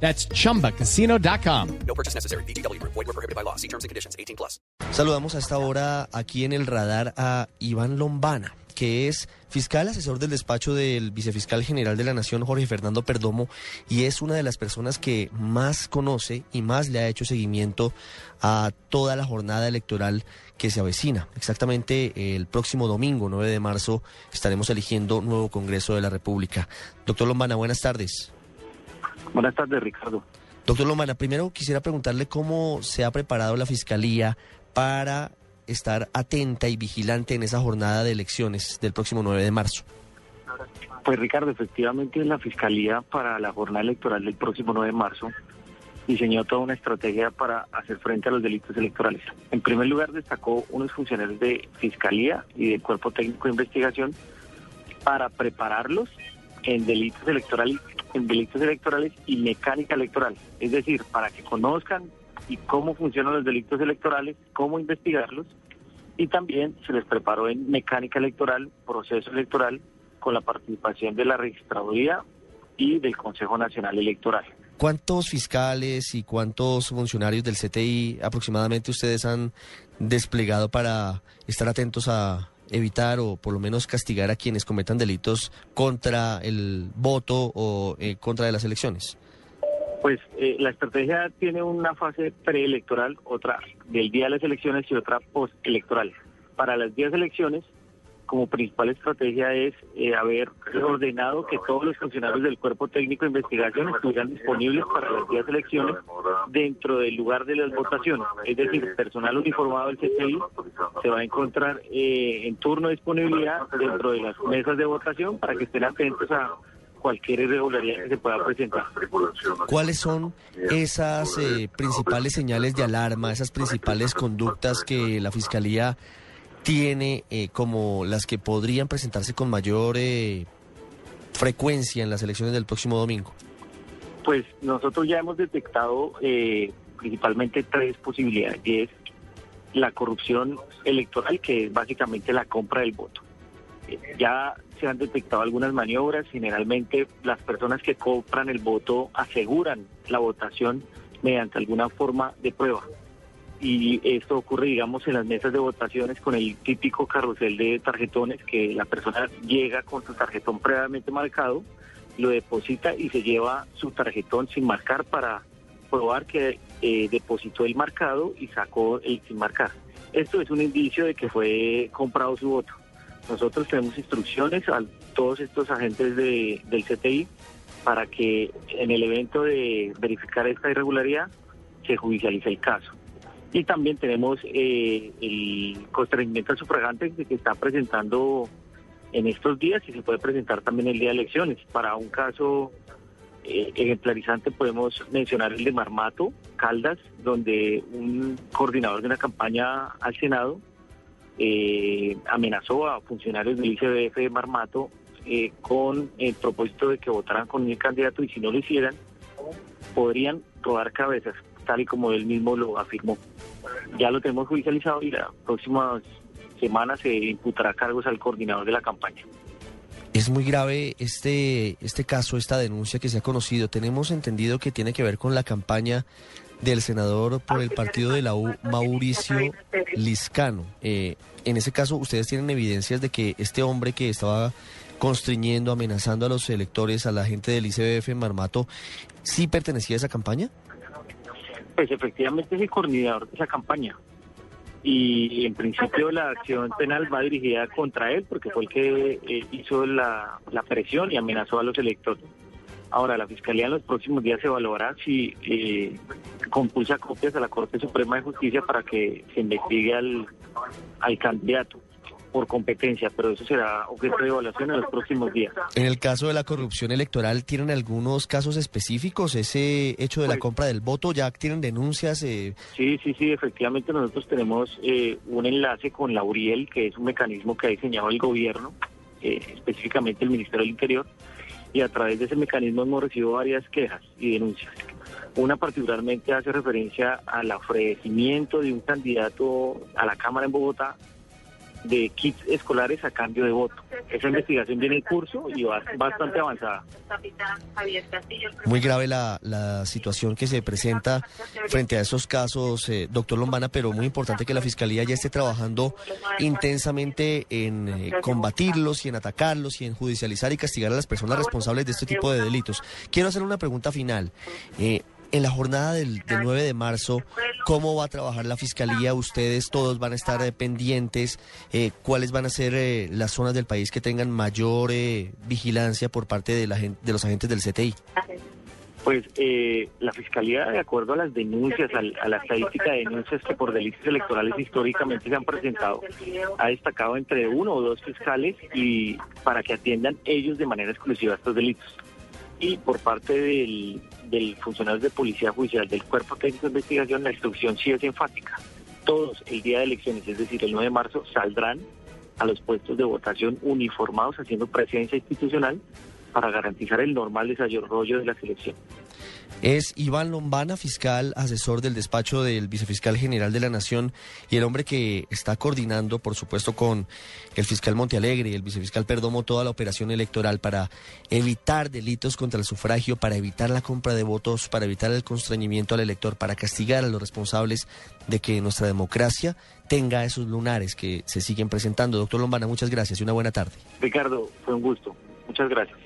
That's chumbacasino.com. No purchase necessary. BGW. Void were prohibited by law. See terms and conditions. 18 plus. Saludamos a esta hora aquí en el radar a Iván Lombana, que es fiscal asesor del despacho del vicefiscal general de la Nación, Jorge Fernando Perdomo, y es una de las personas que más conoce y más le ha hecho seguimiento a toda la jornada electoral que se avecina. Exactamente el próximo domingo, 9 de marzo, estaremos eligiendo nuevo Congreso de la República. Doctor Lombana, buenas tardes. Buenas tardes, Ricardo. Doctor Lombana, primero quisiera preguntarle cómo se ha preparado la Fiscalía para estar atenta y vigilante en esa jornada de elecciones del próximo 9 de marzo. Pues Ricardo, efectivamente la Fiscalía para la jornada electoral del próximo 9 de marzo diseñó toda una estrategia para hacer frente a los delitos electorales. En primer lugar, destacó unos funcionarios de Fiscalía y del Cuerpo Técnico de Investigación para prepararlos en delitos electorales, en delitos electorales y mecánica electoral, es decir, para que conozcan y cómo funcionan los delitos electorales, cómo investigarlos y también se les preparó en mecánica electoral, proceso electoral con la participación de la registraduría y del Consejo Nacional Electoral. ¿Cuántos fiscales y cuántos funcionarios del CTI aproximadamente ustedes han desplegado para estar atentos a evitar o por lo menos castigar a quienes cometan delitos contra el voto o eh, contra de las elecciones? Pues eh, la estrategia tiene una fase preelectoral, otra del día de las elecciones y otra postelectoral. Para las días de elecciones, como principal estrategia es eh, haber ordenado que todos los funcionarios del Cuerpo Técnico de Investigación estuvieran disponibles para las elecciones dentro del lugar de las votaciones. Es decir, personal uniformado del CTI se va a encontrar eh, en turno de disponibilidad dentro de las mesas de votación para que estén atentos a cualquier irregularidad que se pueda presentar. ¿Cuáles son esas eh, principales señales de alarma, esas principales conductas que la Fiscalía tiene eh, como las que podrían presentarse con mayor eh, frecuencia en las elecciones del próximo domingo? Pues nosotros ya hemos detectado eh, principalmente tres posibilidades, y es la corrupción electoral, que es básicamente la compra del voto. Eh, ya se han detectado algunas maniobras, generalmente las personas que compran el voto aseguran la votación mediante alguna forma de prueba y esto ocurre, digamos, en las mesas de votaciones con el típico carrusel de tarjetones que la persona llega con su tarjetón previamente marcado, lo deposita y se lleva su tarjetón sin marcar para probar que eh, depositó el marcado y sacó el sin marcar. Esto es un indicio de que fue comprado su voto. Nosotros tenemos instrucciones a todos estos agentes de, del CTI para que en el evento de verificar esta irregularidad se judicialice el caso. Y también tenemos eh, el constreñimiento al sufragante que está presentando en estos días y se puede presentar también el día de elecciones. Para un caso eh, ejemplarizante podemos mencionar el de Marmato, Caldas, donde un coordinador de una campaña al Senado eh, amenazó a funcionarios del ICBF de Marmato con el propósito de que votaran con el candidato y si no lo hicieran, podrían rodar cabezas, tal y como él mismo lo afirmó. Ya lo tenemos judicializado y la próxima semana se imputará cargos al coordinador de la campaña. Es muy grave este, este caso, esta denuncia que se ha conocido. Tenemos entendido que tiene que ver con la campaña del senador por el partido de la U, Mauricio Liscano. Eh, en ese caso, ¿ustedes tienen evidencias de que este hombre que estaba constriñendo, amenazando a los electores, a la gente del ICBF en Marmato, sí pertenecía a esa campaña? Pues efectivamente es el coordinador de esa campaña. Y en principio la acción penal va dirigida contra él porque fue el que eh, hizo la, la presión y amenazó a los electores. Ahora, la Fiscalía en los próximos días evaluará si eh, compulsa copias a la Corte Suprema de Justicia para que se investigue al, al candidato por competencia, pero eso será objeto de evaluación en los próximos días. En el caso de la corrupción electoral, ¿tienen algunos casos específicos? Ese hecho de la Pues- compra del voto, ¿ya tienen denuncias? eh, Sí, sí, sí, efectivamente nosotros tenemos eh, un enlace con la URIEL, que es un mecanismo que ha diseñado el gobierno, eh, específicamente el Ministerio del Interior, y a través de ese mecanismo hemos recibido varias quejas y denuncias. Una particularmente hace referencia al ofrecimiento de un candidato a la Cámara en Bogotá de kits escolares a cambio de voto. Esa investigación viene en curso y va bastante avanzada. Muy grave la, la situación que se presenta frente a esos casos, eh, doctor Lombana, pero muy importante que la Fiscalía ya esté trabajando intensamente en eh, combatirlos y en atacarlos y en judicializar y castigar a las personas responsables de este tipo de delitos. Quiero hacer una pregunta final. Eh, en la jornada del, del 9 de marzo, ¿cómo va a trabajar la Fiscalía? ¿Ustedes todos van a estar eh, pendientes? Eh, ¿Cuáles van a ser eh, las zonas del país que tengan mayor eh, vigilancia por parte de, la, de los agentes del CTI? Pues eh, la Fiscalía, de acuerdo a las denuncias, a la estadística de denuncias que por delitos electorales históricamente se han presentado, ha destacado entre uno o dos fiscales y para que atiendan ellos de manera exclusiva estos delitos. Y por parte del, del funcionario de policía judicial del Cuerpo Técnico de Investigación, la instrucción sí es enfática. Todos el día de elecciones, es decir, el 9 de marzo, saldrán a los puestos de votación uniformados haciendo presencia institucional para garantizar el normal desarrollo de la selección. Es Iván Lombana, fiscal asesor del despacho del vicefiscal general de la Nación y el hombre que está coordinando, por supuesto, con el fiscal Montealegre y el vicefiscal Perdomo toda la operación electoral para evitar delitos contra el sufragio, para evitar la compra de votos, para evitar el constreñimiento al elector, para castigar a los responsables de que nuestra democracia tenga esos lunares que se siguen presentando. Doctor Lombana, muchas gracias y una buena tarde. Ricardo, fue un gusto. Muchas gracias.